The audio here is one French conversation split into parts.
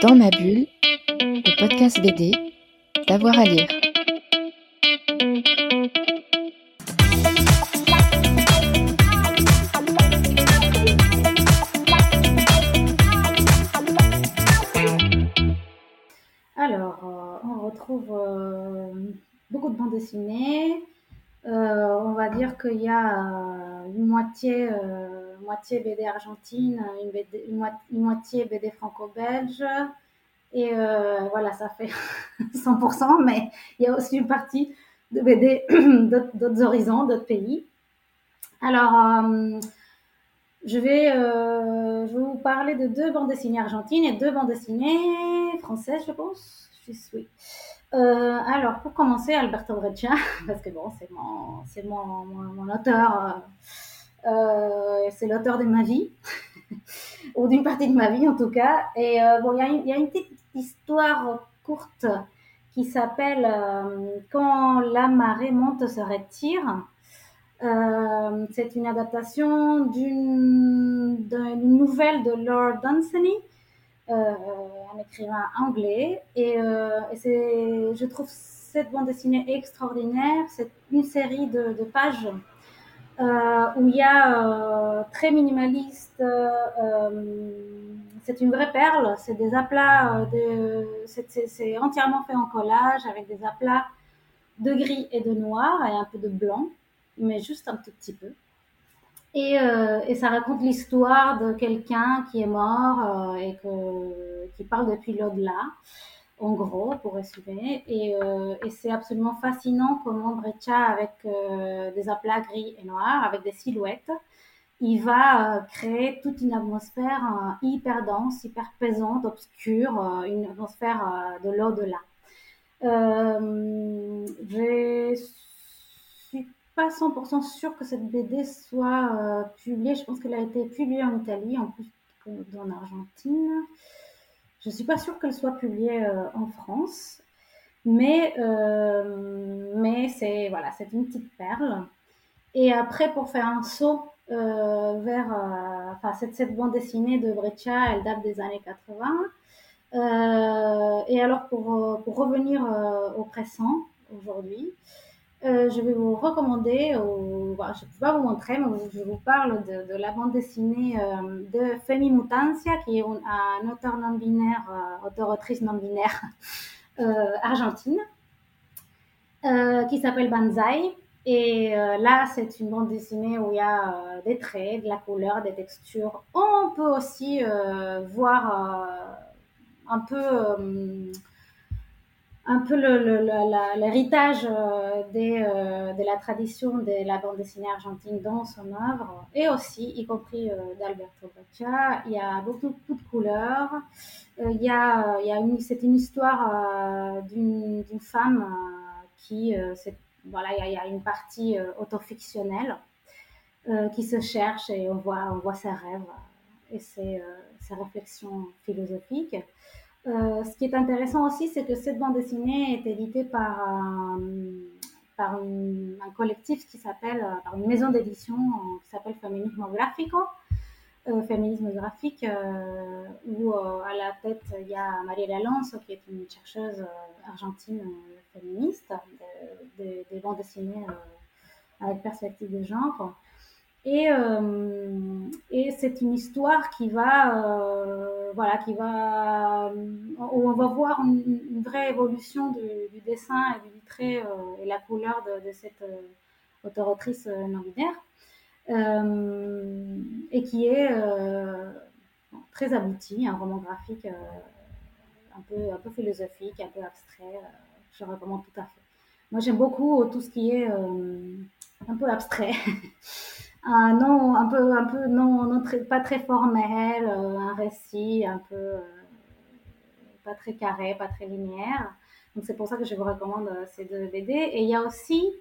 Dans ma bulle, le podcast BD, d'avoir à lire. Alors, euh, on retrouve euh, beaucoup de bandes dessinées. Euh, on va dire qu'il y a une moitié, moitié BD argentine, une, BD une moi- une moitié BD franco-belge. Et euh, voilà, ça fait 100%, mais il y a aussi une partie de BD d'autres horizons, d'autres pays. Alors, euh, je vais, euh, je vais vous parler de deux bandes dessinées argentines et deux bandes dessinées françaises, je pense. Je. Euh, alors, pour commencer, Alberto Breccia, parce que bon, c'est mon, mon, mon, mon auteur, euh, euh, c'est l'auteur de ma vie, ou d'une partie de ma vie en tout cas. Et euh, bon, il y, a une- petite histoire courte qui s'appelle euh, Quand la marée monte se retire. Euh, c'est une adaptation d'une nouvelle de Lord Dunsany, euh, un écrivain anglais. Et, euh, je trouve cette bande dessinée extraordinaire. C'est une série de, pages euh, où il y a euh, très minimaliste. euh, c'est une vraie perle. C'est des aplats. euh, c'est, entièrement fait en collage avec des aplats de gris et de noir et un peu de blanc, mais juste un tout petit peu. Et, euh, ça raconte l'histoire de quelqu'un qui est mort euh, et qui parle depuis l'au-delà, en gros, pour résumer. Et, euh, et c'est absolument fascinant comment Breccia, avec euh, des aplats gris et noirs, avec des silhouettes, il va euh, créer toute une atmosphère hyper dense, hyper pesante, obscure, une atmosphère de l'au-delà. Je suis pas 100% sûre que cette BD soit publiée. Je pense qu'elle a été publiée en Italie, en plus qu'en Argentine. Je suis pas sûre qu'elle soit publiée euh, en France, mais euh, mais c'est voilà, une petite perle. Et après, pour faire un saut euh, vers, enfin cette, cette bande dessinée de Breccia, elle date des années 80. Euh, et alors, pour, pour revenir au pressant aujourd'hui, euh, je vais vous recommander, voilà, je ne peux pas vous montrer, mais je vous parle de, la bande dessinée euh, de Femi Mutancia, qui est un, auteur non-binaire, euh, auteur-autrice non-binaire euh, argentine, qui s'appelle Banzai. Et là, c'est une bande dessinée où il y a des traits, de la couleur, des textures. On peut aussi voir un peu, un peu l'héritage euh, euh, de la tradition de la bande dessinée argentine dans son œuvre, et aussi, y compris euh, d'Alberto Breccia. Il y a beaucoup, de couleurs. Il y a, c'est une histoire d'une femme qui, voilà, il y, a, une partie autofictionnelle qui se cherche et on voit, ses rêves et ses réflexions philosophiques. Euh, ce qui est intéressant aussi, c'est que cette bande dessinée est éditée par, une- un collectif qui s'appelle, euh, par une maison d'édition euh, qui s'appelle Feminismo Gráfico, euh, féminisme graphique, euh, où euh, à la tête il y a Mariela Alonso, qui est une chercheuse euh, argentine euh, féministe, de- de- des bandes dessinées euh, avec perspective de genre. Euh, et c'est une histoire qui va, euh, voilà, qui va, où on va voir une, vraie évolution du, dessin et du trait euh, et la couleur de, cette euh, auteur-autrice euh, non-binaire, euh, et qui est très abouti, un roman graphique un, peu, un peu philosophique, un peu abstrait. je recommande tout à fait. Moi, j'aime beaucoup tout ce qui est un peu abstrait. un non un peu un peu non, non très, pas très formel euh, un récit un peu euh, pas très carré pas très linéaire. Donc c'est pour ça que je vous recommande euh, ces deux BD et il y a aussi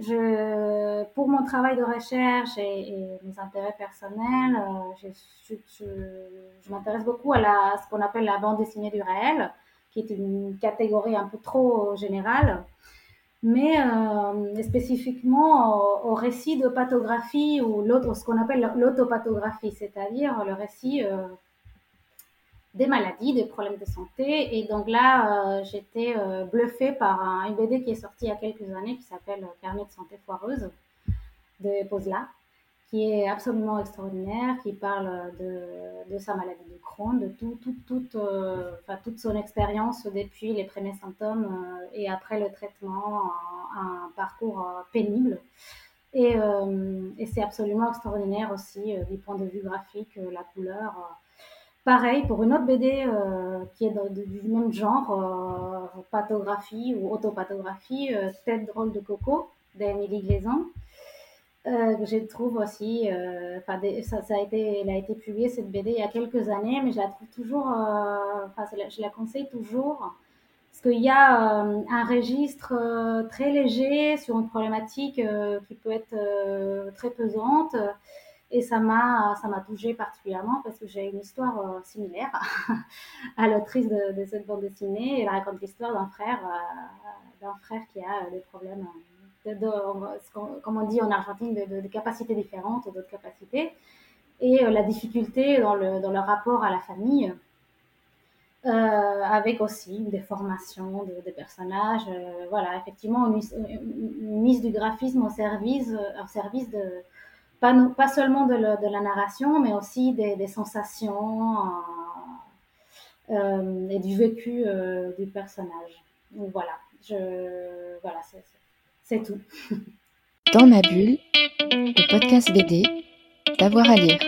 je pour mon travail de recherche et, mes intérêts personnels je, je, m'intéresse beaucoup à ce qu'on appelle la bande dessinée du réel qui est une catégorie un peu trop générale mais euh, spécifiquement au, récit de patographie ou ce qu'on appelle l'autopatographie, c'est-à-dire le récit euh, des maladies, des problèmes de santé. Et donc là, j'étais bluffée par un, une BD qui est sortie il y a quelques années qui s'appelle Carnet de santé foireuse de Posla qui est absolument extraordinaire, qui parle de, sa maladie de Crohn, de euh, toute son expérience depuis les premiers symptômes euh, et après le traitement, un, parcours euh, pénible. Et, et c'est absolument extraordinaire aussi du point de vue graphique, la couleur. Pareil, pour une autre BD qui est du même genre, pathographie ou autopathographie, Tête drôle de coco d'Emily Glaison. Euh, je trouve aussi, euh, ça, ça, a été, elle a été publiée cette BD il y a quelques années, mais je la trouve toujours, euh, enfin, je la conseille toujours parce qu'il y a euh, un registre très léger sur une problématique qui peut être très pesante et ça m'a, ça m'a touchée particulièrement parce que j'ai une histoire similaire à l'autrice de, de, cette bande dessinée. Elle raconte l'histoire d'un frère, d'un frère qui a des problèmes comme on dit en Argentine, de, capacités différentes, d'autres capacités, et euh, la difficulté dans le, rapport à la famille, euh, avec aussi des formations des personnages. Euh, voilà, effectivement, une, mise du graphisme au service, au service de, pas, seulement de, de, la narration, mais aussi des, sensations et du vécu du personnage. Voilà, je, voilà c'est tout. Dans ma bulle, le podcast BD, d'avoir à lire.